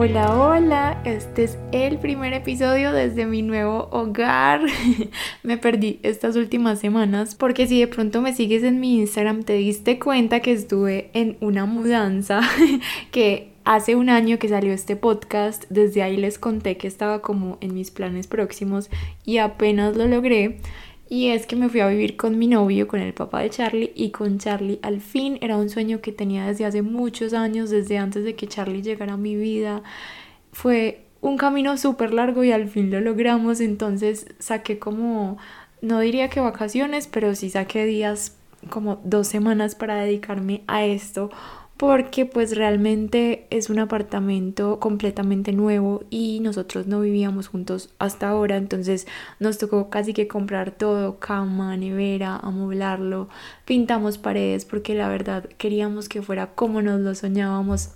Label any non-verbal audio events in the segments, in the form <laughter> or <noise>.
Hola, hola, este es el primer episodio desde mi nuevo hogar. <laughs> me perdí estas últimas semanas porque si de pronto me sigues en mi Instagram te diste cuenta que estuve en una mudanza <laughs> que hace un año que salió este podcast, desde ahí les conté que estaba como en mis planes próximos y apenas lo logré. Y es que me fui a vivir con mi novio, con el papá de Charlie y con Charlie. Al fin era un sueño que tenía desde hace muchos años, desde antes de que Charlie llegara a mi vida. Fue un camino súper largo y al fin lo logramos. Entonces saqué como, no diría que vacaciones, pero sí saqué días como dos semanas para dedicarme a esto porque pues realmente es un apartamento completamente nuevo y nosotros no vivíamos juntos hasta ahora, entonces nos tocó casi que comprar todo, cama, nevera, amoblarlo, pintamos paredes porque la verdad queríamos que fuera como nos lo soñábamos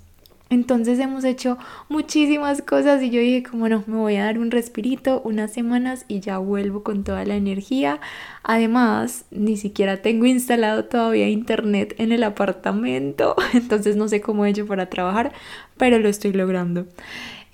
entonces hemos hecho muchísimas cosas y yo dije como no, me voy a dar un respirito unas semanas y ya vuelvo con toda la energía. Además, ni siquiera tengo instalado todavía internet en el apartamento, <laughs> entonces no sé cómo he hecho para trabajar, pero lo estoy logrando.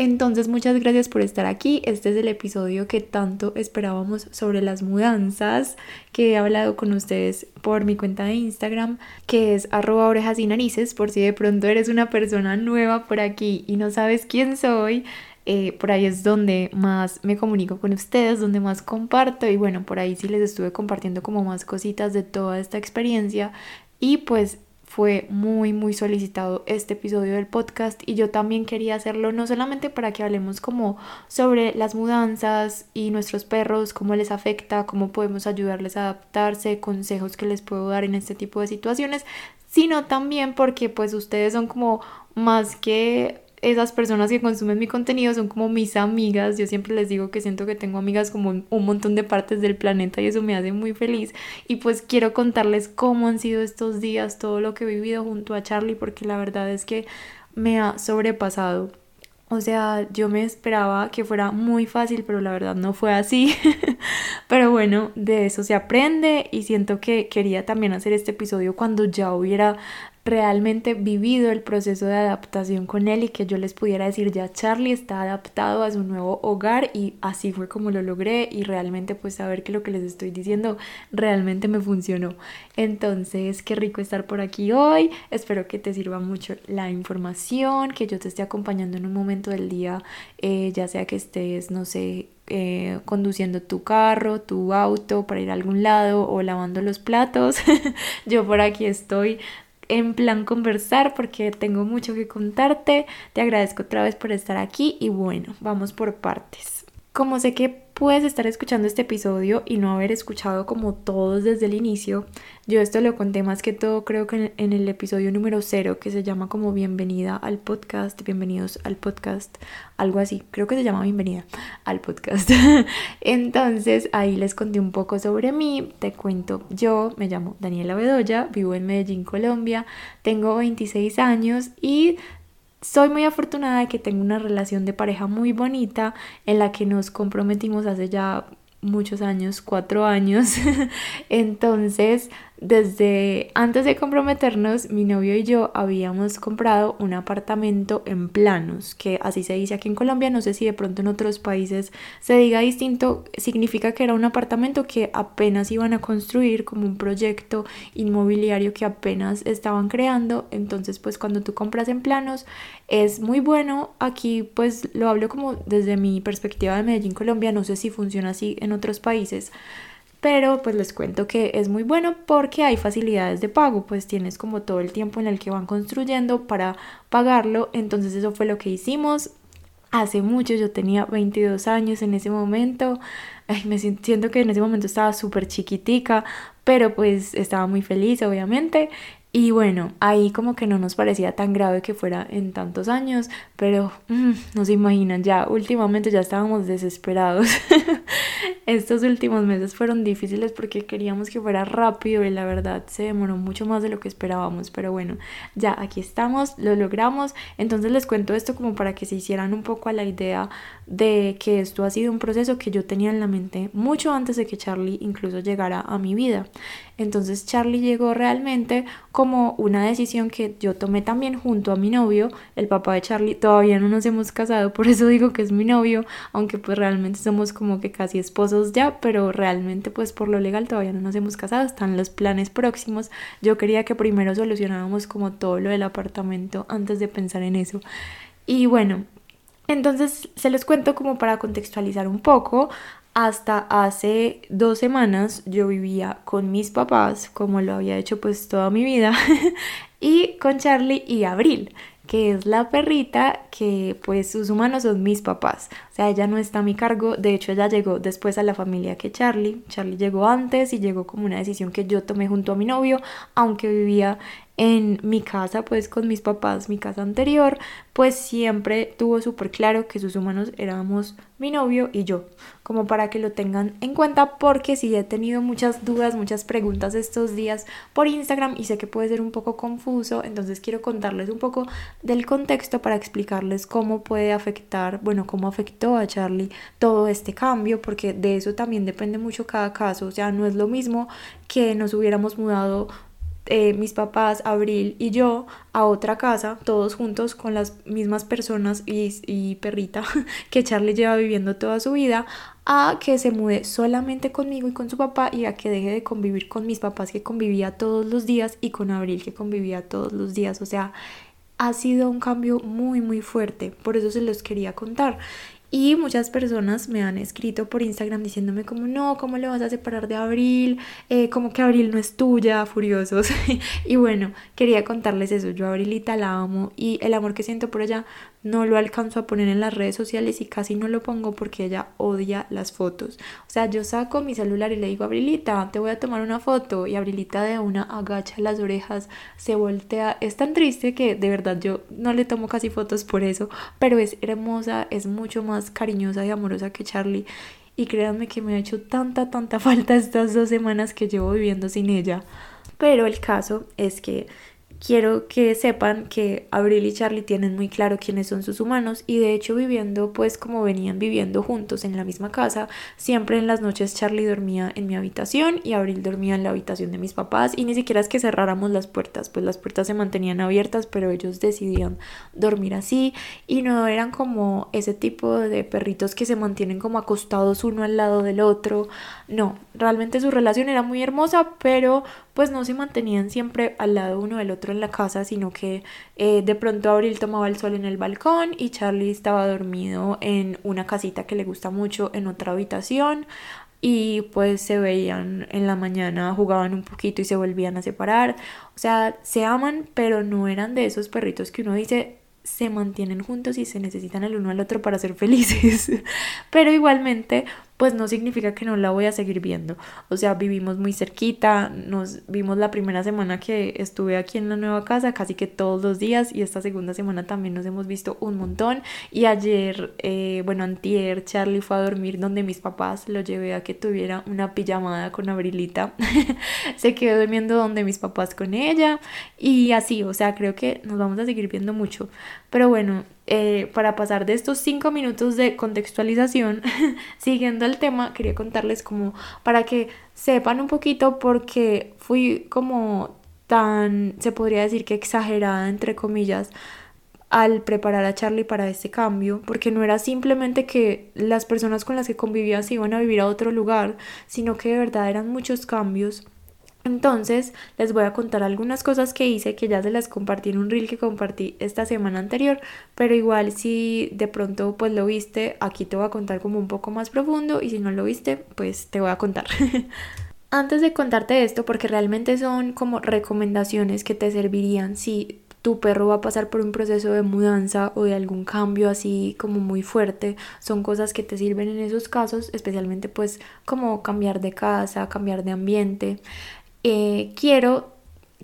Entonces muchas gracias por estar aquí. Este es el episodio que tanto esperábamos sobre las mudanzas que he hablado con ustedes por mi cuenta de Instagram que es arroba orejas y narices por si de pronto eres una persona nueva por aquí y no sabes quién soy. Eh, por ahí es donde más me comunico con ustedes, donde más comparto y bueno, por ahí sí les estuve compartiendo como más cositas de toda esta experiencia y pues fue muy muy solicitado este episodio del podcast y yo también quería hacerlo no solamente para que hablemos como sobre las mudanzas y nuestros perros, cómo les afecta, cómo podemos ayudarles a adaptarse, consejos que les puedo dar en este tipo de situaciones, sino también porque pues ustedes son como más que esas personas que consumen mi contenido son como mis amigas. Yo siempre les digo que siento que tengo amigas como un montón de partes del planeta y eso me hace muy feliz. Y pues quiero contarles cómo han sido estos días, todo lo que he vivido junto a Charlie, porque la verdad es que me ha sobrepasado. O sea, yo me esperaba que fuera muy fácil, pero la verdad no fue así. <laughs> pero bueno, de eso se aprende y siento que quería también hacer este episodio cuando ya hubiera realmente vivido el proceso de adaptación con él y que yo les pudiera decir ya Charlie está adaptado a su nuevo hogar y así fue como lo logré y realmente pues saber que lo que les estoy diciendo realmente me funcionó. Entonces, qué rico estar por aquí hoy. Espero que te sirva mucho la información, que yo te esté acompañando en un momento del día, eh, ya sea que estés, no sé, eh, conduciendo tu carro, tu auto para ir a algún lado o lavando los platos. <laughs> yo por aquí estoy en plan conversar porque tengo mucho que contarte. Te agradezco otra vez por estar aquí y bueno, vamos por partes. Como sé que puedes estar escuchando este episodio y no haber escuchado como todos desde el inicio. Yo esto lo conté más que todo creo que en el episodio número cero que se llama como bienvenida al podcast, bienvenidos al podcast, algo así, creo que se llama bienvenida al podcast. <laughs> Entonces ahí les conté un poco sobre mí, te cuento, yo me llamo Daniela Bedoya, vivo en Medellín, Colombia, tengo 26 años y soy muy afortunada de que tengo una relación de pareja muy bonita en la que nos comprometimos hace ya muchos años, cuatro años. <laughs> Entonces, desde antes de comprometernos, mi novio y yo habíamos comprado un apartamento en planos, que así se dice aquí en Colombia, no sé si de pronto en otros países se diga distinto, significa que era un apartamento que apenas iban a construir como un proyecto inmobiliario que apenas estaban creando, entonces pues cuando tú compras en planos es muy bueno, aquí pues lo hablo como desde mi perspectiva de Medellín, Colombia, no sé si funciona así en otros países, pero pues les cuento que es muy bueno porque hay facilidades de pago, pues tienes como todo el tiempo en el que van construyendo para pagarlo, entonces eso fue lo que hicimos. Hace mucho, yo tenía 22 años en ese momento, Ay, me siento que en ese momento estaba súper chiquitica, pero pues estaba muy feliz obviamente y bueno, ahí como que no nos parecía tan grave que fuera en tantos años, pero mm, no se imaginan, ya últimamente ya estábamos desesperados. <laughs> Estos últimos meses fueron difíciles porque queríamos que fuera rápido y la verdad se demoró mucho más de lo que esperábamos, pero bueno, ya aquí estamos, lo logramos. Entonces les cuento esto como para que se hicieran un poco a la idea de que esto ha sido un proceso que yo tenía en la mente mucho antes de que Charlie incluso llegara a mi vida. Entonces Charlie llegó realmente como una decisión que yo tomé también junto a mi novio, el papá de Charlie. Todavía no nos hemos casado, por eso digo que es mi novio, aunque pues realmente somos como que casi esposos ya, pero realmente pues por lo legal todavía no nos hemos casado, están los planes próximos. Yo quería que primero solucionáramos como todo lo del apartamento antes de pensar en eso. Y bueno, entonces se los cuento como para contextualizar un poco hasta hace dos semanas yo vivía con mis papás, como lo había hecho pues toda mi vida, <laughs> y con Charlie y Abril, que es la perrita que pues sus humanos son mis papás. O sea, ella no está a mi cargo, de hecho ella llegó después a la familia que Charlie. Charlie llegó antes y llegó como una decisión que yo tomé junto a mi novio, aunque vivía en mi casa, pues con mis papás, mi casa anterior, pues siempre tuvo súper claro que sus humanos éramos mi novio y yo, como para que lo tengan en cuenta, porque sí he tenido muchas dudas, muchas preguntas estos días por Instagram y sé que puede ser un poco confuso, entonces quiero contarles un poco del contexto para explicarles cómo puede afectar, bueno, cómo afectó a Charlie todo este cambio, porque de eso también depende mucho cada caso, o sea, no es lo mismo que nos hubiéramos mudado eh, mis papás, Abril y yo a otra casa, todos juntos con las mismas personas y, y perrita <laughs> que Charlie lleva viviendo toda su vida, a que se mude solamente conmigo y con su papá y a que deje de convivir con mis papás que convivía todos los días y con Abril que convivía todos los días. O sea, ha sido un cambio muy muy fuerte, por eso se los quería contar. Y muchas personas me han escrito por Instagram diciéndome como no, ¿cómo le vas a separar de Abril? Eh, como que Abril no es tuya, furiosos. <laughs> y bueno, quería contarles eso. Yo Abrilita la amo y el amor que siento por ella no lo alcanzo a poner en las redes sociales y casi no lo pongo porque ella odia las fotos. O sea, yo saco mi celular y le digo, Abrilita, te voy a tomar una foto y Abrilita de una agacha las orejas, se voltea. Es tan triste que de verdad yo no le tomo casi fotos por eso, pero es hermosa, es mucho más cariñosa y amorosa que Charlie. Y créanme que me ha hecho tanta, tanta <laughs> falta estas dos semanas que llevo viviendo sin ella. Pero el caso es que quiero que sepan que Abril y Charlie tienen muy claro quiénes son sus humanos y de hecho viviendo pues como venían viviendo juntos en la misma casa, siempre en las noches Charlie dormía en mi habitación y Abril dormía en la habitación de mis papás y ni siquiera es que cerráramos las puertas, pues las puertas se mantenían abiertas pero ellos decidían dormir así y no eran como ese tipo de perritos que se mantienen como acostados uno al lado del otro, no, realmente su relación era muy hermosa pero pues no se mantenían siempre al lado uno del otro en la casa, sino que eh, de pronto Abril tomaba el sol en el balcón y Charlie estaba dormido en una casita que le gusta mucho en otra habitación y pues se veían en la mañana, jugaban un poquito y se volvían a separar. O sea, se aman, pero no eran de esos perritos que uno dice se mantienen juntos y se necesitan el uno al otro para ser felices. <laughs> pero igualmente pues no significa que no la voy a seguir viendo. O sea, vivimos muy cerquita, nos vimos la primera semana que estuve aquí en la nueva casa, casi que todos los días, y esta segunda semana también nos hemos visto un montón. Y ayer, eh, bueno, antier, Charlie fue a dormir donde mis papás, lo llevé a que tuviera una pijamada con Abrilita. <laughs> Se quedó durmiendo donde mis papás con ella, y así, o sea, creo que nos vamos a seguir viendo mucho. Pero bueno, eh, para pasar de estos cinco minutos de contextualización, <laughs> siguiendo el tema, quería contarles como para que sepan un poquito porque fui como tan, se podría decir que exagerada, entre comillas, al preparar a Charlie para este cambio, porque no era simplemente que las personas con las que convivía se iban a vivir a otro lugar, sino que de verdad eran muchos cambios entonces les voy a contar algunas cosas que hice que ya se las compartí en un reel que compartí esta semana anterior, pero igual si de pronto pues lo viste, aquí te voy a contar como un poco más profundo y si no lo viste, pues te voy a contar. <laughs> Antes de contarte esto, porque realmente son como recomendaciones que te servirían si tu perro va a pasar por un proceso de mudanza o de algún cambio así como muy fuerte, son cosas que te sirven en esos casos, especialmente pues como cambiar de casa, cambiar de ambiente. Eh, quiero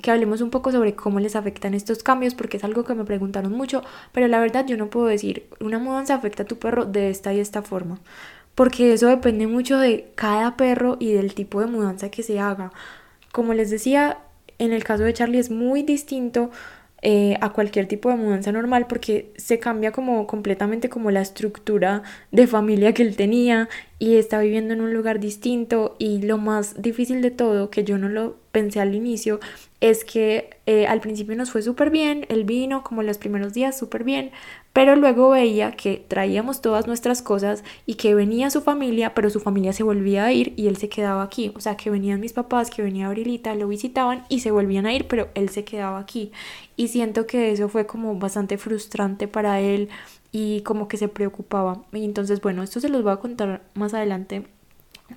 que hablemos un poco sobre cómo les afectan estos cambios, porque es algo que me preguntaron mucho, pero la verdad yo no puedo decir, una mudanza afecta a tu perro de esta y esta forma, porque eso depende mucho de cada perro y del tipo de mudanza que se haga. Como les decía, en el caso de Charlie es muy distinto eh, a cualquier tipo de mudanza normal porque se cambia como completamente como la estructura de familia que él tenía y está viviendo en un lugar distinto. Y lo más difícil de todo que yo no lo pensé al inicio es que eh, al principio nos fue súper bien, él vino como los primeros días súper bien, pero luego veía que traíamos todas nuestras cosas y que venía su familia, pero su familia se volvía a ir y él se quedaba aquí. O sea, que venían mis papás, que venía Abrilita, lo visitaban y se volvían a ir, pero él se quedaba aquí. Y siento que eso fue como bastante frustrante para él y como que se preocupaba. Y entonces, bueno, esto se los voy a contar más adelante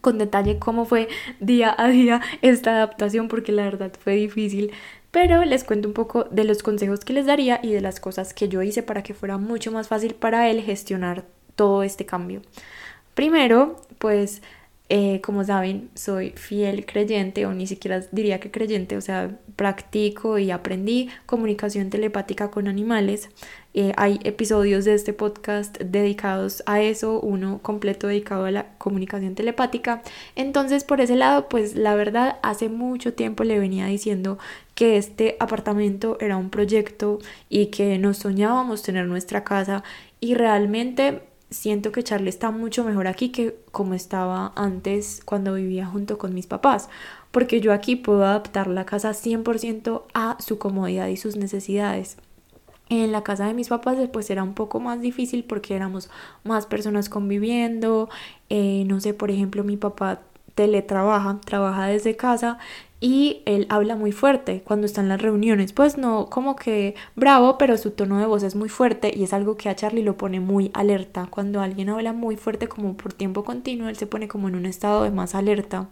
con detalle cómo fue día a día esta adaptación porque la verdad fue difícil. Pero les cuento un poco de los consejos que les daría y de las cosas que yo hice para que fuera mucho más fácil para él gestionar todo este cambio. Primero, pues eh, como saben, soy fiel creyente o ni siquiera diría que creyente, o sea, practico y aprendí comunicación telepática con animales. Eh, hay episodios de este podcast dedicados a eso, uno completo dedicado a la comunicación telepática. Entonces, por ese lado, pues la verdad, hace mucho tiempo le venía diciendo que este apartamento era un proyecto y que nos soñábamos tener nuestra casa y realmente siento que Charlie está mucho mejor aquí que como estaba antes cuando vivía junto con mis papás, porque yo aquí puedo adaptar la casa 100% a su comodidad y sus necesidades. En la casa de mis papás pues era un poco más difícil porque éramos más personas conviviendo, eh, no sé, por ejemplo mi papá teletrabaja, trabaja desde casa y él habla muy fuerte cuando está en las reuniones. Pues no como que bravo, pero su tono de voz es muy fuerte y es algo que a Charlie lo pone muy alerta. Cuando alguien habla muy fuerte como por tiempo continuo, él se pone como en un estado de más alerta.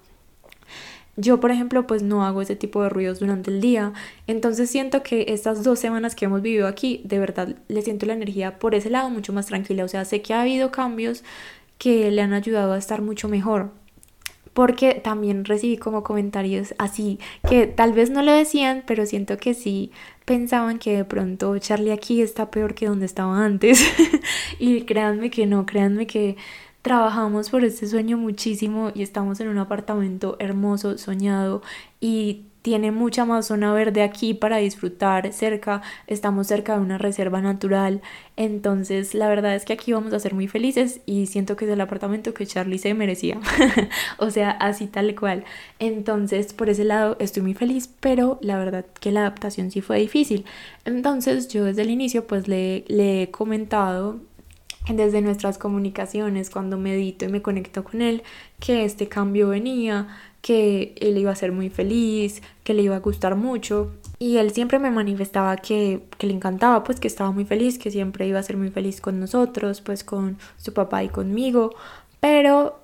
Yo, por ejemplo, pues no hago ese tipo de ruidos durante el día. Entonces siento que estas dos semanas que hemos vivido aquí, de verdad le siento la energía por ese lado mucho más tranquila. O sea, sé que ha habido cambios que le han ayudado a estar mucho mejor porque también recibí como comentarios así que tal vez no lo decían, pero siento que sí pensaban que de pronto Charlie aquí está peor que donde estaba antes. <laughs> y créanme que no, créanme que trabajamos por este sueño muchísimo y estamos en un apartamento hermoso, soñado y tiene mucha más zona verde aquí para disfrutar cerca, estamos cerca de una reserva natural, entonces la verdad es que aquí vamos a ser muy felices y siento que es el apartamento que Charlie se merecía, <laughs> o sea, así tal cual. Entonces, por ese lado estoy muy feliz, pero la verdad que la adaptación sí fue difícil. Entonces, yo desde el inicio pues le, le he comentado desde nuestras comunicaciones, cuando medito y me conecto con él, que este cambio venía, que él iba a ser muy feliz, que le iba a gustar mucho. Y él siempre me manifestaba que, que, le encantaba, pues que estaba muy feliz, que siempre iba a ser muy feliz con nosotros, pues con su papá y conmigo. Pero,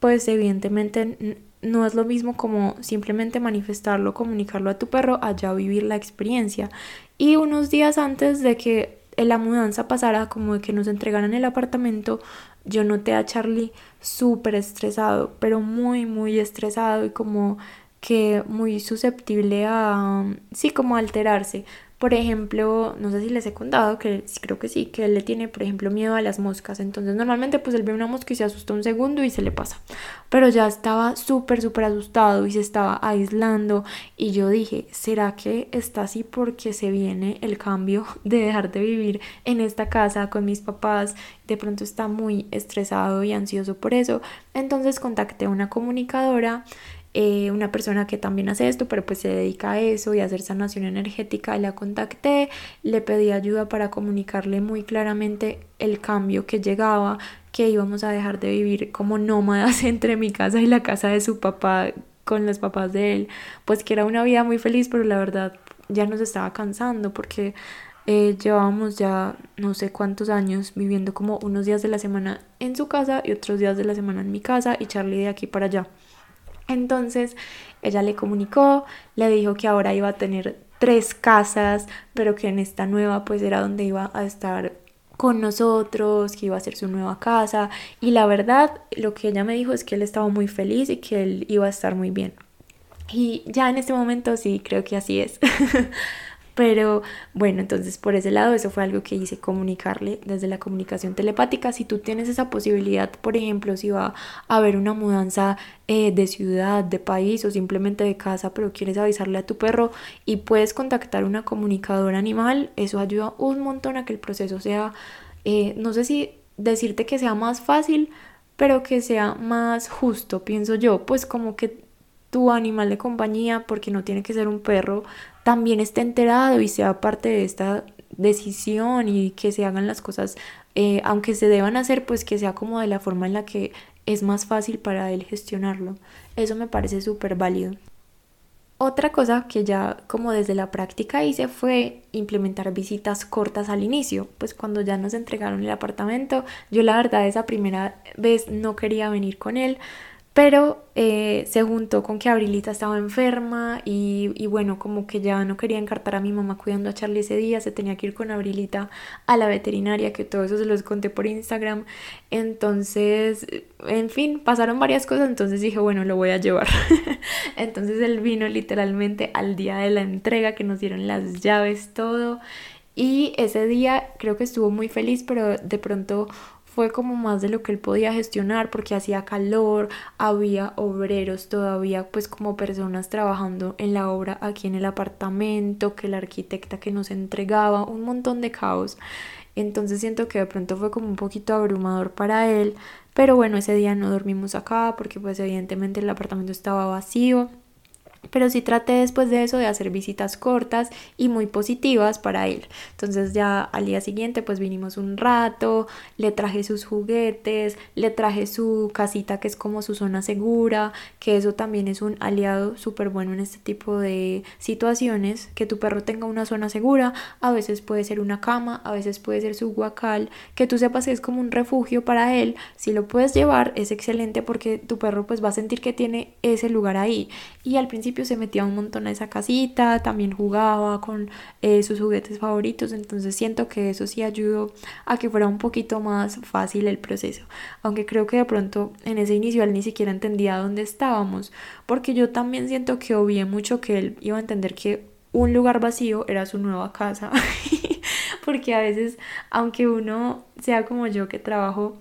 pues evidentemente no es lo mismo como simplemente manifestarlo, comunicarlo a tu perro, allá vivir la experiencia. Y unos días antes de que la mudanza pasara, como de que nos entregaran el apartamento, yo noté a Charlie súper estresado, pero muy, muy estresado y como que muy susceptible a, sí, como alterarse. Por ejemplo, no sé si les he contado que creo que sí, que él le tiene, por ejemplo, miedo a las moscas. Entonces, normalmente, pues él ve una mosca y se asusta un segundo y se le pasa. Pero ya estaba súper, súper asustado y se estaba aislando. Y yo dije, ¿será que está así porque se viene el cambio <laughs> de dejar de vivir en esta casa con mis papás? De pronto está muy estresado y ansioso por eso. Entonces, contacté a una comunicadora eh, una persona que también hace esto, pero pues se dedica a eso y a hacer sanación energética. La contacté, le pedí ayuda para comunicarle muy claramente el cambio que llegaba, que íbamos a dejar de vivir como nómadas <laughs> entre mi casa y la casa de su papá con los papás de él, pues que era una vida muy feliz, pero la verdad ya nos estaba cansando porque eh, llevábamos ya no sé cuántos años viviendo como unos días de la semana en su casa y otros días de la semana en mi casa y Charlie de aquí para allá. Entonces ella le comunicó, le dijo que ahora iba a tener tres casas, pero que en esta nueva pues era donde iba a estar con nosotros, que iba a ser su nueva casa y la verdad lo que ella me dijo es que él estaba muy feliz y que él iba a estar muy bien. Y ya en este momento sí creo que así es. <laughs> Pero bueno, entonces por ese lado eso fue algo que hice, comunicarle desde la comunicación telepática. Si tú tienes esa posibilidad, por ejemplo, si va a haber una mudanza eh, de ciudad, de país o simplemente de casa, pero quieres avisarle a tu perro y puedes contactar una comunicadora animal, eso ayuda un montón a que el proceso sea, eh, no sé si decirte que sea más fácil, pero que sea más justo, pienso yo, pues como que tu animal de compañía, porque no tiene que ser un perro, también esté enterado y sea parte de esta decisión y que se hagan las cosas, eh, aunque se deban hacer, pues que sea como de la forma en la que es más fácil para él gestionarlo. Eso me parece súper válido. Otra cosa que ya como desde la práctica hice fue implementar visitas cortas al inicio, pues cuando ya nos entregaron el apartamento, yo la verdad esa primera vez no quería venir con él, pero eh, se juntó con que Abrilita estaba enferma y, y, bueno, como que ya no quería encartar a mi mamá cuidando a Charlie ese día, se tenía que ir con Abrilita a la veterinaria, que todo eso se los conté por Instagram. Entonces, en fin, pasaron varias cosas, entonces dije, bueno, lo voy a llevar. <laughs> entonces él vino literalmente al día de la entrega, que nos dieron las llaves, todo. Y ese día creo que estuvo muy feliz, pero de pronto fue como más de lo que él podía gestionar porque hacía calor, había obreros todavía, pues como personas trabajando en la obra aquí en el apartamento, que la arquitecta que nos entregaba, un montón de caos. Entonces siento que de pronto fue como un poquito abrumador para él, pero bueno, ese día no dormimos acá porque pues evidentemente el apartamento estaba vacío. Pero sí traté después de eso de hacer visitas cortas y muy positivas para él. Entonces ya al día siguiente pues vinimos un rato, le traje sus juguetes, le traje su casita que es como su zona segura, que eso también es un aliado súper bueno en este tipo de situaciones, que tu perro tenga una zona segura, a veces puede ser una cama, a veces puede ser su guacal, que tú sepas que es como un refugio para él, si lo puedes llevar es excelente porque tu perro pues va a sentir que tiene ese lugar ahí y al principio se metía un montón a esa casita, también jugaba con eh, sus juguetes favoritos, entonces siento que eso sí ayudó a que fuera un poquito más fácil el proceso, aunque creo que de pronto en ese inicio él ni siquiera entendía dónde estábamos, porque yo también siento que obvié mucho que él iba a entender que un lugar vacío era su nueva casa, <laughs> porque a veces, aunque uno sea como yo que trabajo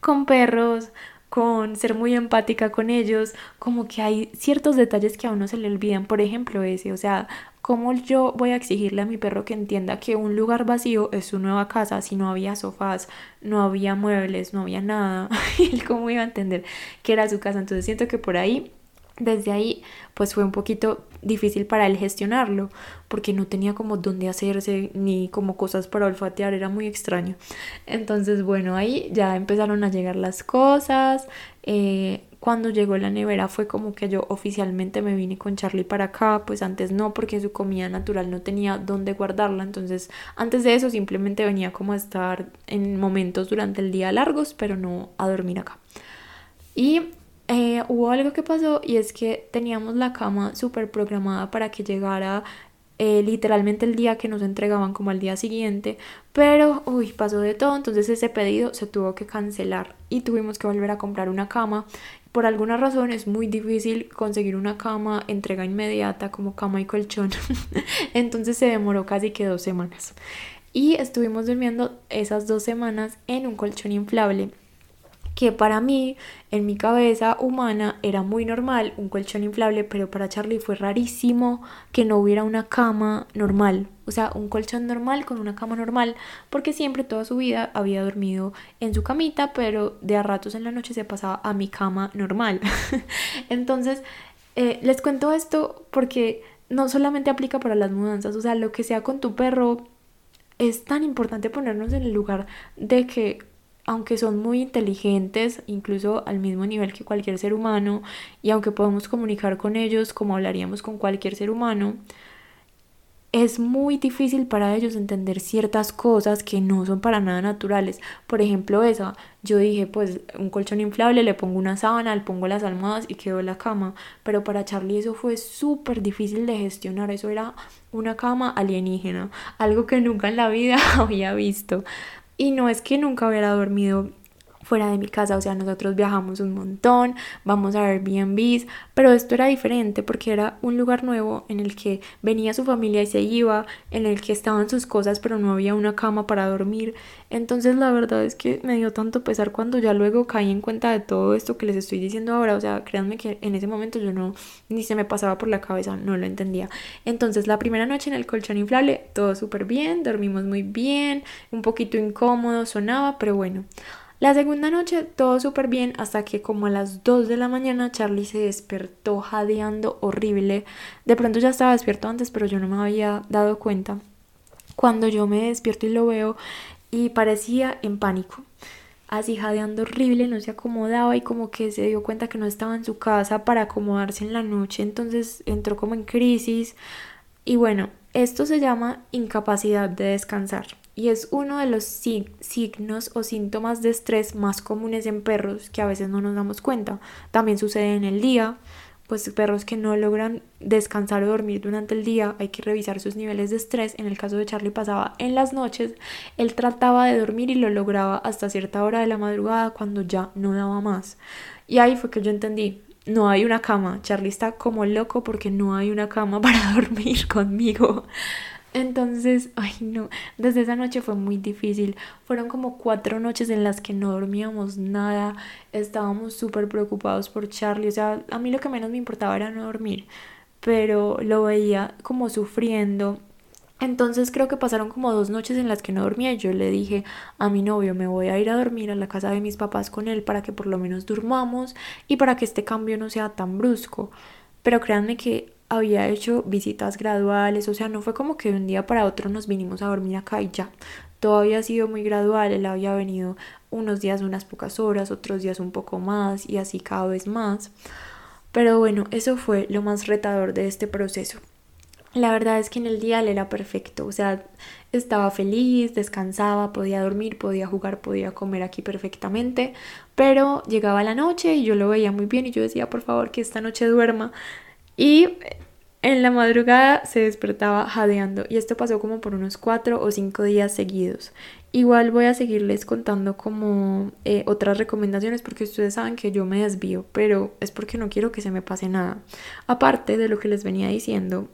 con perros, con ser muy empática con ellos, como que hay ciertos detalles que a uno se le olvidan, por ejemplo ese, o sea, ¿cómo yo voy a exigirle a mi perro que entienda que un lugar vacío es su nueva casa si no había sofás, no había muebles, no había nada? <laughs> Él cómo iba a entender que era su casa, entonces siento que por ahí desde ahí pues fue un poquito difícil para él gestionarlo porque no tenía como dónde hacerse ni como cosas para olfatear, era muy extraño. Entonces bueno, ahí ya empezaron a llegar las cosas. Eh, cuando llegó la nevera fue como que yo oficialmente me vine con Charlie para acá, pues antes no porque su comida natural no tenía dónde guardarla, entonces antes de eso simplemente venía como a estar en momentos durante el día largos, pero no a dormir acá. Y eh, hubo algo que pasó y es que teníamos la cama súper programada para que llegara eh, literalmente el día que nos entregaban como al día siguiente, pero uy, pasó de todo, entonces ese pedido se tuvo que cancelar y tuvimos que volver a comprar una cama. Por alguna razón es muy difícil conseguir una cama entrega inmediata como cama y colchón, <laughs> entonces se demoró casi que dos semanas. Y estuvimos durmiendo esas dos semanas en un colchón inflable que para mí, en mi cabeza humana, era muy normal un colchón inflable, pero para Charlie fue rarísimo que no hubiera una cama normal, o sea, un colchón normal con una cama normal, porque siempre toda su vida había dormido en su camita, pero de a ratos en la noche se pasaba a mi cama normal. <laughs> Entonces, eh, les cuento esto porque no solamente aplica para las mudanzas, o sea, lo que sea con tu perro, es tan importante ponernos en el lugar de que aunque son muy inteligentes, incluso al mismo nivel que cualquier ser humano, y aunque podemos comunicar con ellos como hablaríamos con cualquier ser humano, es muy difícil para ellos entender ciertas cosas que no son para nada naturales. Por ejemplo, esa, yo dije, pues un colchón inflable, le pongo una sábana, le pongo las almohadas y quedó la cama. Pero para Charlie eso fue súper difícil de gestionar. Eso era una cama alienígena, algo que nunca en la vida <laughs> había visto. Y no es que nunca hubiera dormido fuera de mi casa, o sea, nosotros viajamos un montón, vamos a Airbnbs, pero esto era diferente porque era un lugar nuevo en el que venía su familia y se iba, en el que estaban sus cosas, pero no había una cama para dormir. Entonces, la verdad es que me dio tanto pesar cuando ya luego caí en cuenta de todo esto que les estoy diciendo ahora, o sea, créanme que en ese momento yo no ni se me pasaba por la cabeza, no lo entendía. Entonces, la primera noche en el colchón inflable, todo súper bien, dormimos muy bien, un poquito incómodo sonaba, pero bueno. La segunda noche todo súper bien hasta que como a las 2 de la mañana Charlie se despertó jadeando horrible. De pronto ya estaba despierto antes pero yo no me había dado cuenta. Cuando yo me despierto y lo veo y parecía en pánico. Así jadeando horrible, no se acomodaba y como que se dio cuenta que no estaba en su casa para acomodarse en la noche, entonces entró como en crisis. Y bueno, esto se llama incapacidad de descansar y es uno de los signos o síntomas de estrés más comunes en perros que a veces no nos damos cuenta. También sucede en el día, pues perros que no logran descansar o dormir durante el día, hay que revisar sus niveles de estrés. En el caso de Charlie pasaba en las noches, él trataba de dormir y lo lograba hasta cierta hora de la madrugada cuando ya no daba más. Y ahí fue que yo entendí, no hay una cama. Charlie está como loco porque no hay una cama <laughs> para dormir conmigo. Entonces, ay no, desde esa noche fue muy difícil. Fueron como cuatro noches en las que no dormíamos nada, estábamos súper preocupados por Charlie. O sea, a mí lo que menos me importaba era no dormir, pero lo veía como sufriendo. Entonces creo que pasaron como dos noches en las que no dormía y yo le dije a mi novio me voy a ir a dormir a la casa de mis papás con él para que por lo menos durmamos y para que este cambio no sea tan brusco. Pero créanme que había hecho visitas graduales, o sea, no fue como que de un día para otro nos vinimos a dormir acá y ya. Todo había sido muy gradual, él había venido unos días unas pocas horas, otros días un poco más y así cada vez más. Pero bueno, eso fue lo más retador de este proceso. La verdad es que en el día él era perfecto, o sea, estaba feliz, descansaba, podía dormir, podía jugar, podía comer aquí perfectamente, pero llegaba la noche y yo lo veía muy bien y yo decía, por favor, que esta noche duerma. Y en la madrugada se despertaba jadeando y esto pasó como por unos cuatro o cinco días seguidos. Igual voy a seguirles contando como eh, otras recomendaciones porque ustedes saben que yo me desvío, pero es porque no quiero que se me pase nada. Aparte de lo que les venía diciendo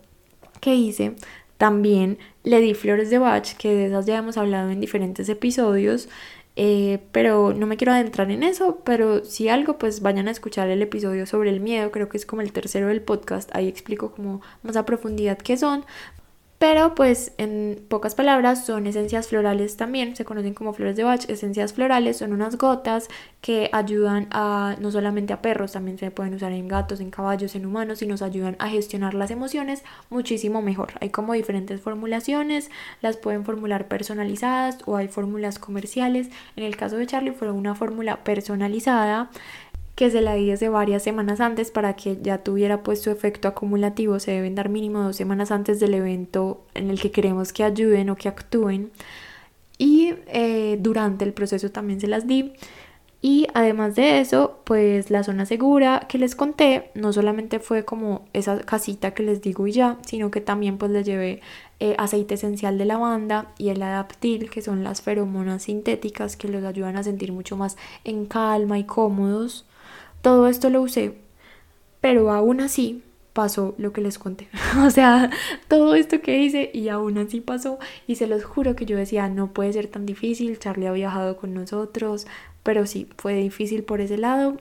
que hice, también le di flores de Bach, que de esas ya hemos hablado en diferentes episodios. Eh, pero no me quiero adentrar en eso, pero si algo, pues vayan a escuchar el episodio sobre el miedo, creo que es como el tercero del podcast, ahí explico como más a profundidad qué son, pero pues en pocas palabras son esencias florales también, se conocen como flores de Bach, esencias florales son unas gotas que ayudan a no solamente a perros, también se pueden usar en gatos, en caballos, en humanos y nos ayudan a gestionar las emociones muchísimo mejor. Hay como diferentes formulaciones, las pueden formular personalizadas o hay fórmulas comerciales. En el caso de Charlie fue una fórmula personalizada que se la di desde varias semanas antes para que ya tuviera pues su efecto acumulativo. Se deben dar mínimo dos semanas antes del evento en el que queremos que ayuden o que actúen. Y eh, durante el proceso también se las di. Y además de eso, pues la zona segura que les conté, no solamente fue como esa casita que les digo y ya, sino que también pues les llevé eh, aceite esencial de lavanda y el adaptil, que son las feromonas sintéticas que los ayudan a sentir mucho más en calma y cómodos. Todo esto lo usé, pero aún así pasó lo que les conté. <laughs> o sea, todo esto que hice y aún así pasó y se los juro que yo decía, no puede ser tan difícil, Charlie ha viajado con nosotros, pero sí, fue difícil por ese lado.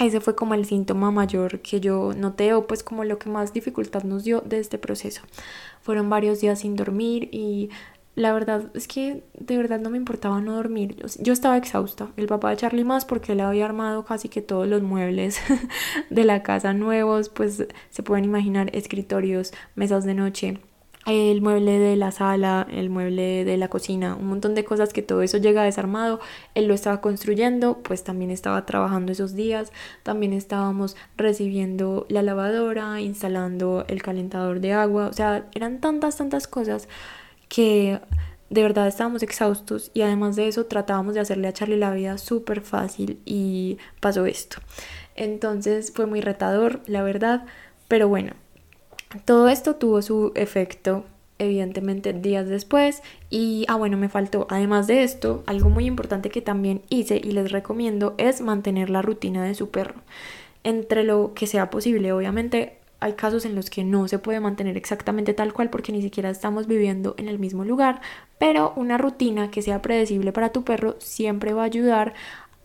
Ese fue como el síntoma mayor que yo noté o pues como lo que más dificultad nos dio de este proceso. Fueron varios días sin dormir y la verdad es que de verdad no me importaba no dormir. Yo, estaba exhausta. El papá de Charlie más porque él había armado casi que todos los muebles <laughs> de la casa nuevos. Pues se pueden imaginar escritorios, mesas de noche, el mueble de la sala, el mueble de la cocina, un montón de cosas que todo eso llega desarmado. Él lo estaba construyendo, pues también estaba trabajando esos días. También estábamos recibiendo la lavadora, instalando el calentador de agua. O sea, eran tantas, tantas cosas que de verdad estábamos exhaustos y además de eso tratábamos de hacerle a Charlie la vida súper fácil y pasó esto. Entonces fue muy retador, la verdad, pero bueno, todo esto tuvo su efecto evidentemente días después y ah bueno me faltó además de esto algo muy importante que también hice y les recomiendo es mantener la rutina de su perro entre lo que sea posible obviamente hay casos en los que no se puede mantener exactamente tal cual porque ni siquiera estamos viviendo en el mismo lugar, pero una rutina que sea predecible para tu perro siempre va a ayudar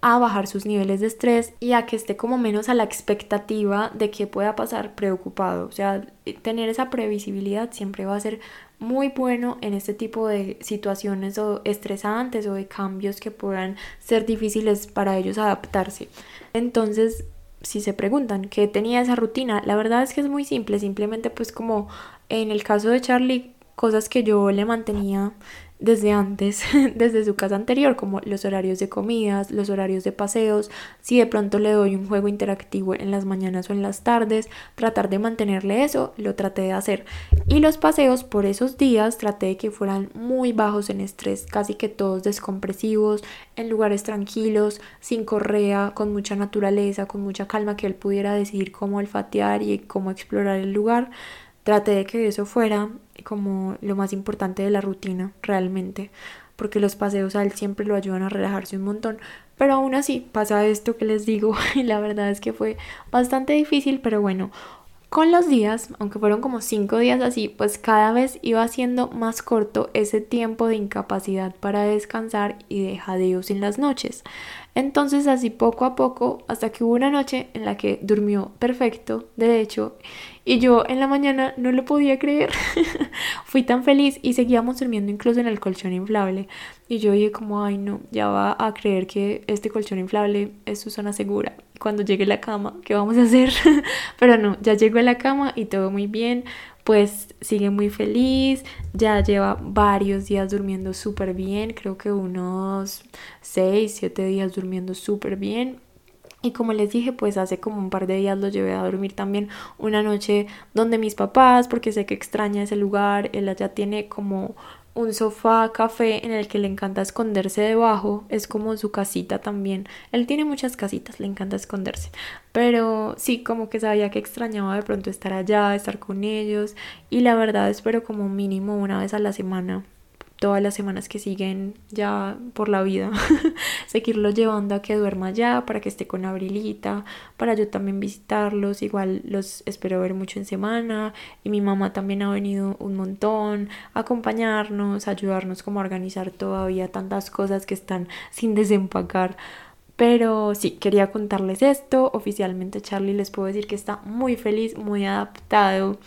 a bajar sus niveles de estrés y a que esté como menos a la expectativa de que pueda pasar preocupado. O sea, tener esa previsibilidad siempre va a ser muy bueno en este tipo de situaciones o estresantes o de cambios que puedan ser difíciles para ellos adaptarse. Entonces, si se preguntan qué tenía esa rutina, la verdad es que es muy simple, simplemente pues como en el caso de Charlie, cosas que yo le mantenía desde antes, <laughs> desde su casa anterior, como los horarios de comidas, los horarios de paseos, si de pronto le doy un juego interactivo en las mañanas o en las tardes, tratar de mantenerle eso, lo traté de hacer. Y los paseos por esos días traté de que fueran muy bajos en estrés, casi que todos descompresivos, en lugares tranquilos, sin correa, con mucha naturaleza, con mucha calma, que él pudiera decidir cómo olfatear y cómo explorar el lugar. Traté de que eso fuera como lo más importante de la rutina realmente, porque los paseos a él siempre lo ayudan a relajarse un montón. Pero aún así pasa esto que les digo <laughs> y la verdad es que fue bastante difícil, pero bueno, con los días, aunque fueron como cinco días así, pues cada vez iba siendo más corto ese tiempo de incapacidad para descansar y de jadeo en las noches. Entonces así poco a poco, hasta que hubo una noche en la que durmió perfecto, de hecho, y yo en la mañana no lo podía creer. <laughs> Fui tan feliz y seguíamos durmiendo incluso en el colchón inflable. Y yo dije como, ay no, ya va a creer que este colchón inflable es su zona segura cuando llegue a la cama, ¿qué vamos a hacer? <laughs> Pero no, ya llegó a la cama y todo muy bien, pues sigue muy feliz, ya lleva varios días durmiendo súper bien, creo que unos 6, 7 días durmiendo súper bien. Y como les dije, pues hace como un par de días lo llevé a dormir también una noche donde mis papás, porque sé que extraña ese lugar, él allá tiene como un sofá café en el que le encanta esconderse debajo, es como su casita también. Él tiene muchas casitas, le encanta esconderse. Pero sí, como que sabía que extrañaba de pronto estar allá, estar con ellos. Y la verdad espero como mínimo una vez a la semana todas las semanas que siguen ya por la vida, <laughs> seguirlo llevando a que duerma ya para que esté con Abrilita, para yo también visitarlos, igual los espero ver mucho en semana y mi mamá también ha venido un montón a acompañarnos, ayudarnos como a organizar todavía tantas cosas que están sin desempacar. Pero sí, quería contarles esto. Oficialmente Charlie les puedo decir que está muy feliz, muy adaptado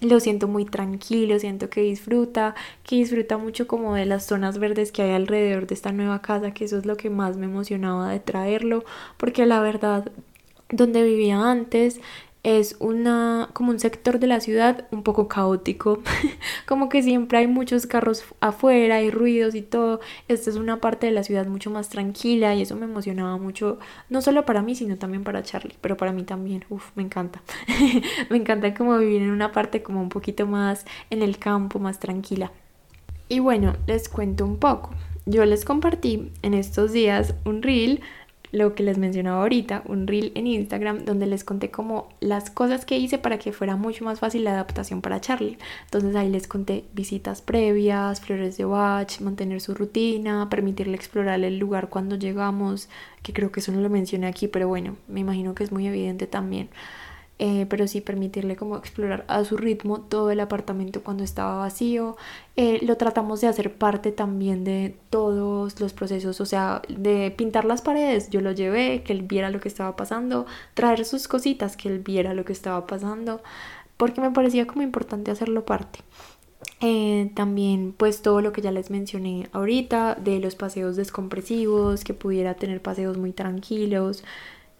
lo siento muy tranquilo, siento que disfruta, que disfruta mucho como de las zonas verdes que hay alrededor de esta nueva casa, que eso es lo que más me emocionaba de traerlo, porque la verdad donde vivía antes es una como un sector de la ciudad un poco caótico, <laughs> como que siempre hay muchos carros afuera, hay ruidos y todo. Esta es una parte de la ciudad mucho más tranquila y eso me emocionaba mucho, no solo para mí, sino también para Charlie, pero para mí también, uff, me encanta. <laughs> me encanta como vivir en una parte como un poquito más en el campo, más tranquila. Y bueno, les cuento un poco. Yo les compartí en estos días un reel lo que les mencionaba ahorita, un reel en Instagram donde les conté como las cosas que hice para que fuera mucho más fácil la adaptación para Charlie. Entonces ahí les conté visitas previas, flores de watch, mantener su rutina, permitirle explorar el lugar cuando llegamos, que creo que eso no lo mencioné aquí, pero bueno, me imagino que es muy evidente también. Eh, pero sí permitirle como explorar a su ritmo todo el apartamento cuando estaba vacío. Eh, lo tratamos de hacer parte también de todos los procesos, o sea, de pintar las paredes, yo lo llevé, que él viera lo que estaba pasando, traer sus cositas, que él viera lo que estaba pasando, porque me parecía como importante hacerlo parte. Eh, también pues todo lo que ya les mencioné ahorita de los paseos descompresivos, que pudiera tener paseos muy tranquilos,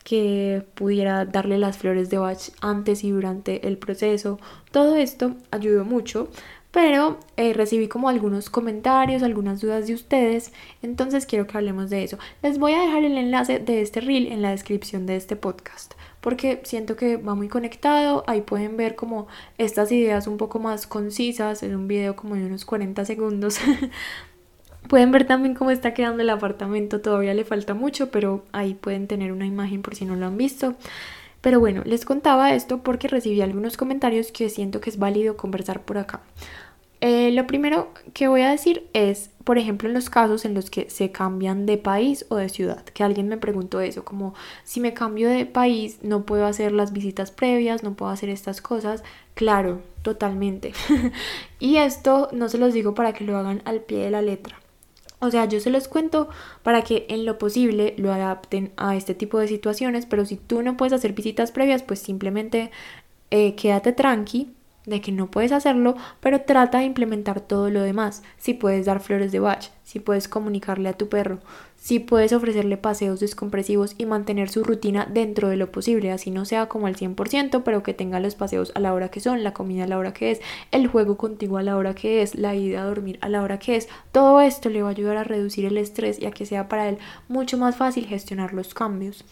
que pudiera darle las flores de Bach antes y durante el proceso. Todo esto ayudó mucho, pero eh, recibí como algunos comentarios, algunas dudas de ustedes, entonces quiero que hablemos de eso. Les voy a dejar el enlace de este reel en la descripción de este podcast, porque siento que va muy conectado, ahí pueden ver como estas ideas un poco más concisas, en un video como de unos 40 segundos <laughs> Pueden ver también cómo está quedando el apartamento, todavía le falta mucho, pero ahí pueden tener una imagen por si no lo han visto. Pero bueno, les contaba esto porque recibí algunos comentarios que siento que es válido conversar por acá. Eh, lo primero que voy a decir es, por ejemplo, en los casos en los que se cambian de país o de ciudad, que alguien me preguntó eso, como si me cambio de país no puedo hacer las visitas previas, no puedo hacer estas cosas. Claro, totalmente. <laughs> y esto no se los digo para que lo hagan al pie de la letra. O sea, yo se los cuento para que en lo posible lo adapten a este tipo de situaciones, pero si tú no puedes hacer visitas previas, pues simplemente eh, quédate tranqui de que no puedes hacerlo, pero trata de implementar todo lo demás. Si puedes dar flores de bach, si puedes comunicarle a tu perro, si puedes ofrecerle paseos descompresivos y mantener su rutina dentro de lo posible, así no sea como al 100%, pero que tenga los paseos a la hora que son, la comida a la hora que es, el juego contigo a la hora que es, la ida a dormir a la hora que es. Todo esto le va a ayudar a reducir el estrés y a que sea para él mucho más fácil gestionar los cambios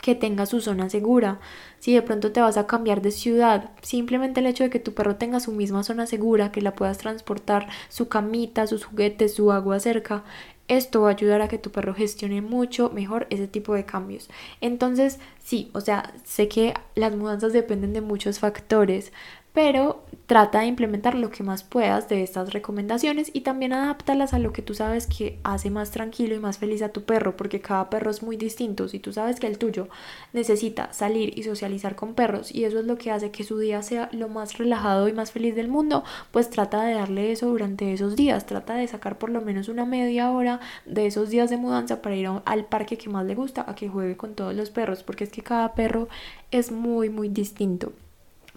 que tenga su zona segura. Si de pronto te vas a cambiar de ciudad, simplemente el hecho de que tu perro tenga su misma zona segura, que la puedas transportar, su camita, sus juguetes, su agua cerca, esto va a ayudar a que tu perro gestione mucho mejor ese tipo de cambios. Entonces, sí, o sea, sé que las mudanzas dependen de muchos factores, pero trata de implementar lo que más puedas de estas recomendaciones y también adáptalas a lo que tú sabes que hace más tranquilo y más feliz a tu perro, porque cada perro es muy distinto. Si tú sabes que el tuyo necesita salir y socializar con perros y eso es lo que hace que su día sea lo más relajado y más feliz del mundo, pues trata de darle eso durante esos días, trata de sacar por lo menos una media hora de esos días de mudanza para ir al parque que más le gusta, a que juegue con todos los perros, porque es que cada perro es muy, muy distinto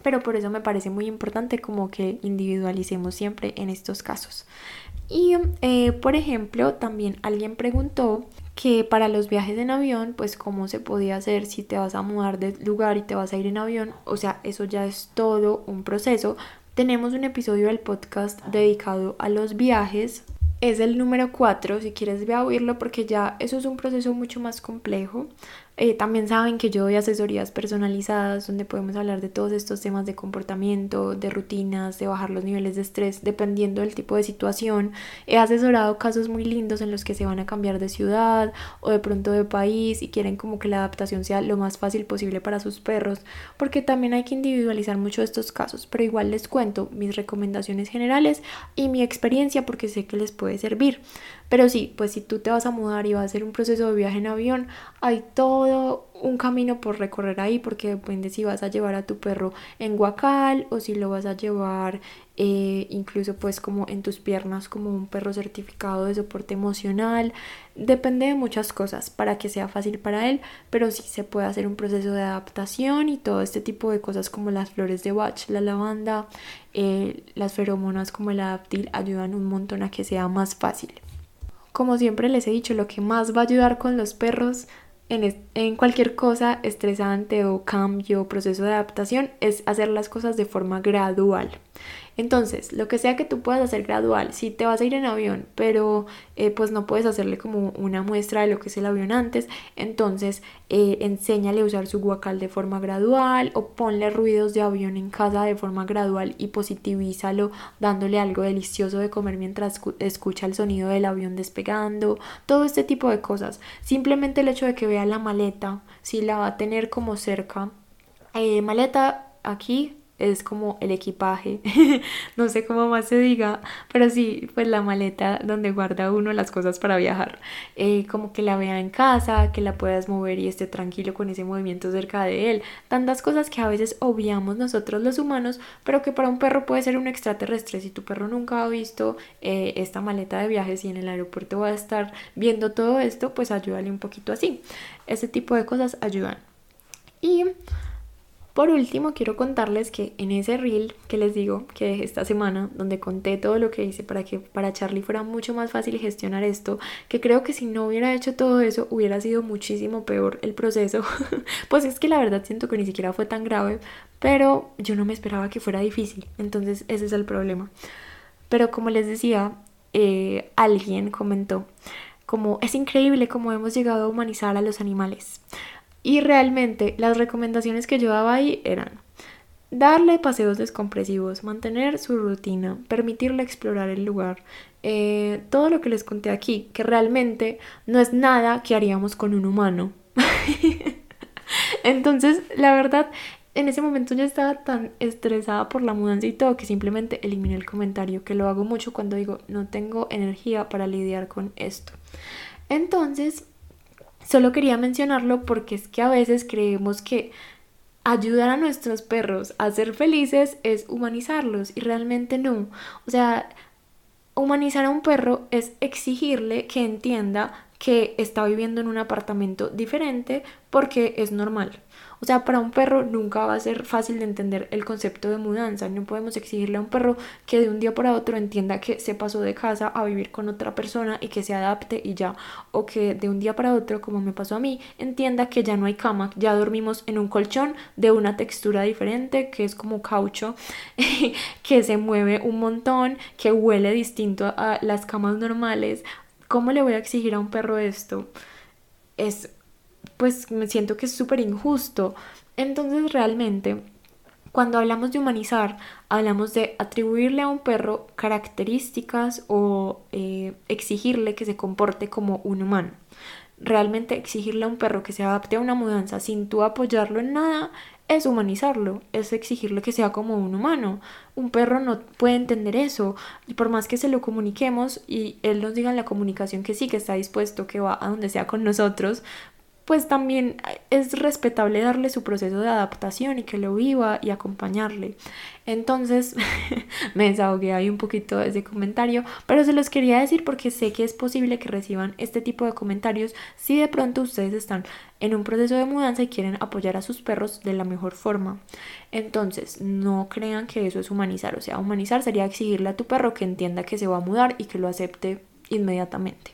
pero por eso me parece muy importante como que individualicemos siempre en estos casos. Y eh, por ejemplo, también alguien preguntó que para los viajes en avión, pues cómo se podía hacer si te vas a mudar de lugar y te vas a ir en avión, o sea, eso ya es todo un proceso. Tenemos un episodio del podcast dedicado a los viajes, es el número 4, si quieres ve a oírlo porque ya eso es un proceso mucho más complejo. Eh, también saben que yo doy asesorías personalizadas donde podemos hablar de todos estos temas de comportamiento, de rutinas, de bajar los niveles de estrés dependiendo del tipo de situación. He asesorado casos muy lindos en los que se van a cambiar de ciudad o de pronto de país y quieren como que la adaptación sea lo más fácil posible para sus perros, porque también hay que individualizar mucho estos casos, pero igual les cuento mis recomendaciones generales y mi experiencia porque sé que les puede servir. Pero sí, pues si tú te vas a mudar y vas a hacer un proceso de viaje en avión, hay todo un camino por recorrer ahí porque depende si vas a llevar a tu perro en guacal o si lo vas a llevar eh, incluso pues como en tus piernas como un perro certificado de soporte emocional. Depende de muchas cosas para que sea fácil para él pero sí se puede hacer un proceso de adaptación y todo este tipo de cosas como las flores de Bach, la lavanda eh, las feromonas como el adaptil ayudan un montón a que sea más fácil como siempre les he dicho, lo que más va a ayudar con los perros en, en, cualquier cosa estresante o cambio o proceso de adaptación es hacer las cosas de forma gradual. Entonces, lo que sea que tú puedas hacer gradual, si te vas a ir en avión, pero eh, pues no puedes hacerle como una muestra de lo que es el avión antes, entonces eh, enséñale a usar su guacal de forma gradual o ponle ruidos de avión en casa de forma gradual y positivízalo dándole algo delicioso de comer mientras escucha el sonido del avión despegando, todo este tipo de cosas. Simplemente el hecho de que vea la maleta, si la va a tener como cerca, eh, maleta aquí es como el equipaje, <laughs> no sé cómo más se diga, pero sí, pues la maleta donde guarda uno las cosas para viajar, eh, como que la vea en casa, que la puedas mover y esté tranquilo con ese movimiento cerca de él, tantas cosas que a veces obviamos nosotros los humanos, pero que para un perro puede ser un extraterrestre, si tu perro nunca ha visto eh, esta maleta de viajes y en el aeropuerto va a estar viendo todo esto, pues ayúdale un poquito así, ese tipo de cosas ayudan. Y por último, quiero contarles que en ese reel que les digo que esta semana, donde conté todo lo que hice para que para Charlie fuera mucho más fácil gestionar esto, que creo que si no hubiera hecho todo eso hubiera sido muchísimo peor el proceso. <laughs> pues es que la verdad siento que ni siquiera fue tan grave, pero yo no me esperaba que fuera difícil. Entonces ese es el problema. Pero como les decía, eh, alguien comentó como es increíble cómo hemos llegado a humanizar a los animales. Y realmente las recomendaciones que yo daba ahí eran darle paseos descompresivos, mantener su rutina, permitirle explorar el lugar, eh, todo lo que les conté aquí, que realmente no es nada que haríamos con un humano. <laughs> Entonces, la verdad, en ese momento yo estaba tan estresada por la mudanza y todo que simplemente eliminé el comentario, que lo hago mucho cuando digo no tengo energía para lidiar con esto. Entonces, solo quería mencionarlo porque es que a veces creemos que ayudar a nuestros perros a ser felices es humanizarlos y realmente no. O sea, humanizar a un perro es exigirle que entienda que está viviendo en un apartamento diferente porque es normal. O sea, para un perro nunca va a ser fácil de entender el concepto de mudanza. No podemos exigirle a un perro que de un día para otro entienda que se pasó de casa a vivir con otra persona y que se adapte y ya. O que de un día para otro, como me pasó a mí, entienda que ya no hay cama, ya dormimos en un colchón de una textura diferente, que es como caucho, <laughs> que se mueve un montón, que huele distinto a las camas normales. ¿Cómo le voy a exigir a un perro esto? Es pues me siento que es súper injusto. Entonces realmente, cuando hablamos de humanizar, hablamos de atribuirle a un perro características o eh, exigirle que se comporte como un humano. Realmente exigirle a un perro que se adapte a una mudanza sin tú apoyarlo en nada es humanizarlo, es exigirle que sea como un humano. Un perro no puede entender eso y por más que se lo comuniquemos y él nos diga en la comunicación que sí, que está dispuesto, que va a donde sea con nosotros, pues también es respetable darle su proceso de adaptación y que lo viva y acompañarle. Entonces <laughs> me desahogué ahí un poquito de ese comentario, pero se los quería decir porque sé que es posible que reciban este tipo de comentarios si de pronto ustedes están en un proceso de mudanza y quieren apoyar a sus perros de la mejor forma. Entonces, no crean que eso es humanizar, o sea, humanizar sería exigirle a tu perro que entienda que se va a mudar y que lo acepte inmediatamente.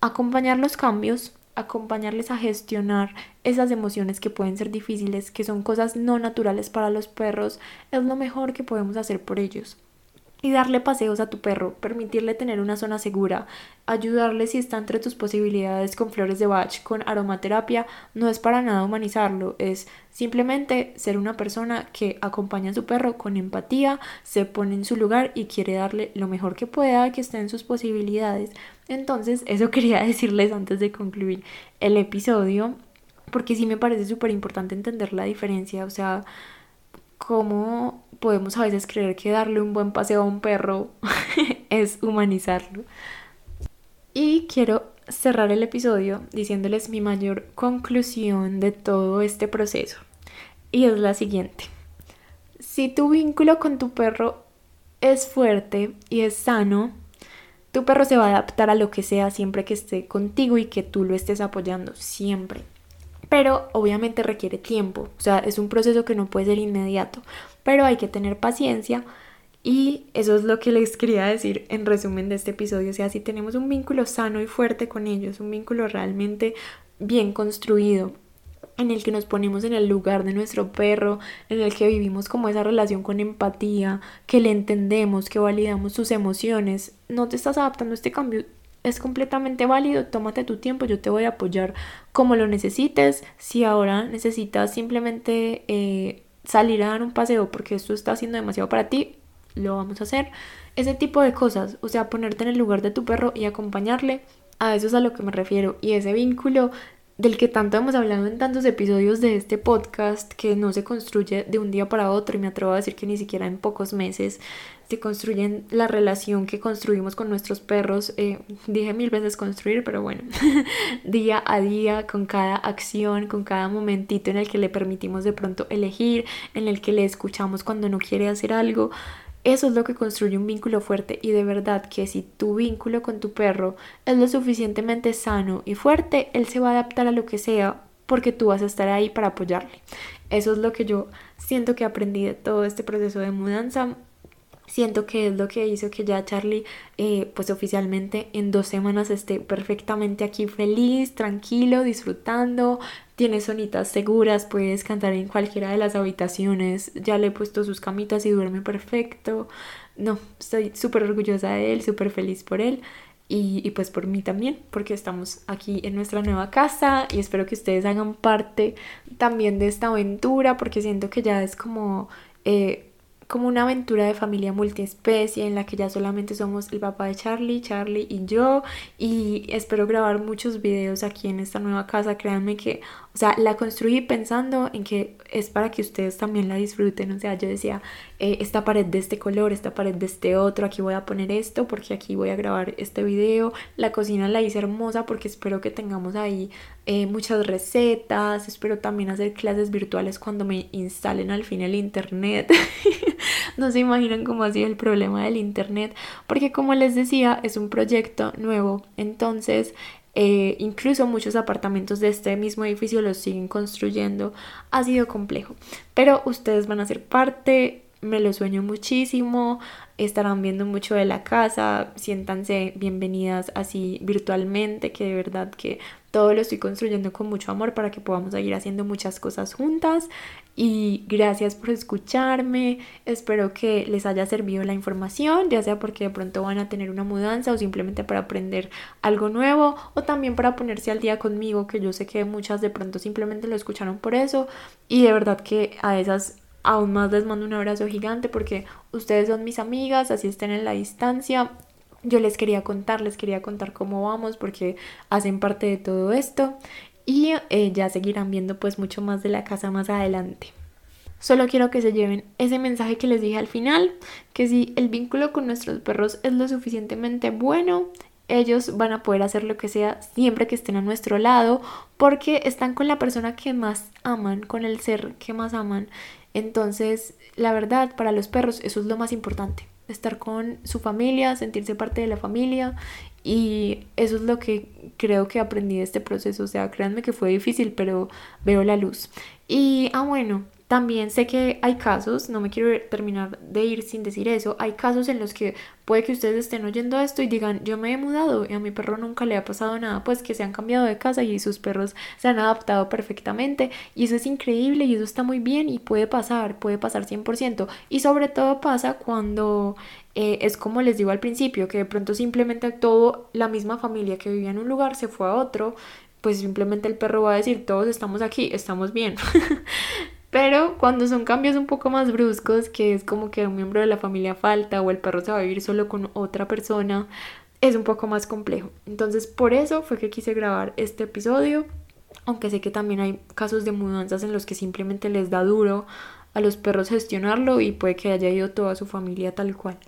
Acompañar los cambios acompañarles a gestionar esas emociones que pueden ser difíciles, que son cosas no naturales para los perros, es lo mejor que podemos hacer por ellos y darle paseos a tu perro, permitirle tener una zona segura, ayudarle si está entre tus posibilidades con flores de Bach, con aromaterapia, no es para nada humanizarlo, es simplemente ser una persona que acompaña a su perro con empatía, se pone en su lugar y quiere darle lo mejor que pueda, que esté en sus posibilidades. Entonces, eso <laughs> quería decirles antes de concluir el episodio, porque sí me parece súper importante entender la diferencia, o sea, cómo podemos a veces creer que darle un buen paseo a un perro <laughs> es humanizarlo. Y quiero cerrar el episodio diciéndoles mi mayor conclusión de todo este proceso. Y es la siguiente. Si tu vínculo con tu perro es fuerte y es sano, tu perro se va a adaptar a lo que sea siempre que esté contigo y que tú lo estés apoyando, siempre pero obviamente requiere tiempo, o sea, es un proceso que no puede ser inmediato, pero hay que tener paciencia y eso es lo que les quería decir en resumen de este episodio, o sea, si tenemos un vínculo sano y fuerte con ellos, un vínculo realmente bien construido, en el que nos ponemos en el lugar de nuestro perro, en el que vivimos como esa relación con empatía, que le entendemos, que validamos sus emociones, no te estás adaptando a este cambio, es completamente válido, tómate tu tiempo, yo te voy a apoyar como lo necesites. Si ahora necesitas simplemente eh, salir a dar un paseo porque esto está haciendo demasiado para ti, lo vamos a hacer. Ese tipo de cosas, o sea, ponerte en el lugar de tu perro y acompañarle, a eso es a lo que me refiero. Y ese vínculo del que tanto hemos hablado en tantos episodios de este podcast, que no se construye de un día para otro y me atrevo a decir que ni siquiera en pocos meses se construyen la relación que construimos con nuestros perros. Eh, dije mil veces construir, pero bueno, <laughs> día a día, con cada acción, con cada momentito en el que le permitimos de pronto elegir, en el que le escuchamos cuando no quiere hacer algo. Eso es lo que construye un vínculo fuerte y de verdad que si tu vínculo con tu perro es lo suficientemente sano y fuerte, él se va a adaptar a lo que sea porque tú vas a estar ahí para apoyarle. Eso es lo que yo siento que aprendí de todo este proceso de mudanza siento que es lo que hizo que ya Charlie eh, pues oficialmente en dos semanas esté perfectamente aquí feliz, tranquilo, disfrutando, tiene sonitas seguras, puede descansar en cualquiera de las habitaciones, ya le he puesto sus camitas y duerme perfecto, no, estoy súper orgullosa de él, súper feliz por él. Y, y, pues por mí también, porque estamos aquí en nuestra nueva casa y espero que ustedes hagan parte también de esta aventura, porque siento que ya es como eh, como una aventura de familia multiespecie en la que ya solamente somos el papá de Charlie, Charlie y yo y espero grabar muchos videos aquí en esta nueva casa, créanme que, O sea, la construí pensando en que es para que ustedes también la disfruten. O sea, yo decía, eh, esta pared de este color, esta pared de este otro, aquí voy a poner esto porque aquí voy a grabar este video. La cocina la hice hermosa porque espero que tengamos ahí eh, muchas recetas. Espero también hacer clases virtuales cuando me instalen al fin el internet. <laughs> no se imaginan cómo ha sido el problema del internet porque como les decía, es un proyecto nuevo. Entonces eh, incluso muchos apartamentos de este mismo edificio los siguen construyendo. Ha sido complejo, pero ustedes van a ser parte. Me lo sueño muchísimo, estarán viendo mucho de la casa, siéntanse bienvenidas así virtualmente, que de verdad que todo lo estoy construyendo con mucho amor para que podamos seguir haciendo muchas cosas juntas. Y gracias por escucharme. Espero que les haya servido la información, ya sea porque de pronto van a tener una mudanza o simplemente para aprender algo nuevo o también para ponerse al día conmigo, que yo sé que muchas de pronto simplemente lo escucharon por eso. Y de verdad que a esas aún más les mando un abrazo gigante porque ustedes son mis amigas, así estén en la distancia yo les quería contar, les quería contar cómo vamos porque hacen parte de todo esto y eh, ya seguirán viendo pues mucho más de la casa más adelante. Solo quiero que se lleven ese mensaje que les dije al final, que si el vínculo con nuestros perros es lo suficientemente bueno, ellos van a poder hacer lo que sea siempre que estén a nuestro lado, porque están con la persona que más aman, con el ser que más aman. Entonces, la verdad, para los perros eso es lo más importante estar con su familia, sentirse parte de la familia y eso es lo que creo que aprendí de este proceso. O sea, créanme que fue difícil, pero veo la luz. Y, ah, bueno, también sé que hay casos, no me quiero terminar de ir sin decir eso, hay casos en los que puede que ustedes estén oyendo esto y digan, yo me he mudado y a mi perro nunca le ha pasado nada, pues que se han cambiado de casa y sus perros se han adaptado perfectamente y eso es increíble y eso está muy bien y puede pasar, puede pasar 100% y sobre todo pasa cuando eh, es como les digo al principio, que de pronto simplemente todo, la misma familia que vivía en un lugar se fue a otro, pues simplemente el perro va a decir, todos estamos aquí, estamos bien. <laughs> Pero cuando son cambios un poco más bruscos, que es como que un miembro de la familia falta o el perro se va a vivir solo con otra persona, es un poco más complejo. Entonces por eso fue que quise grabar este episodio, aunque sé que también hay casos de mudanzas en los que simplemente les da duro a los perros gestionarlo y puede que haya ido toda su familia tal cual.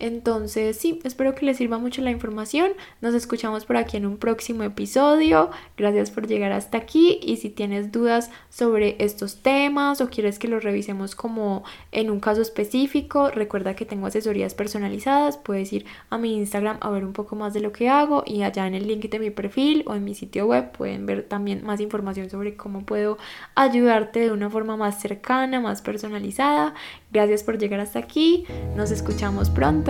Entonces, sí, espero que les sirva mucho la información. Nos escuchamos por aquí en un próximo episodio. Gracias por llegar hasta aquí y si tienes dudas sobre estos temas o quieres que los revisemos como en un caso específico, recuerda que tengo asesorías personalizadas. Puedes ir a mi Instagram a ver un poco más de lo que hago y allá en el link de mi perfil o en mi sitio web pueden ver también más información sobre cómo puedo ayudarte de una forma más cercana, más personalizada. Gracias por llegar hasta aquí. Nos escuchamos pronto.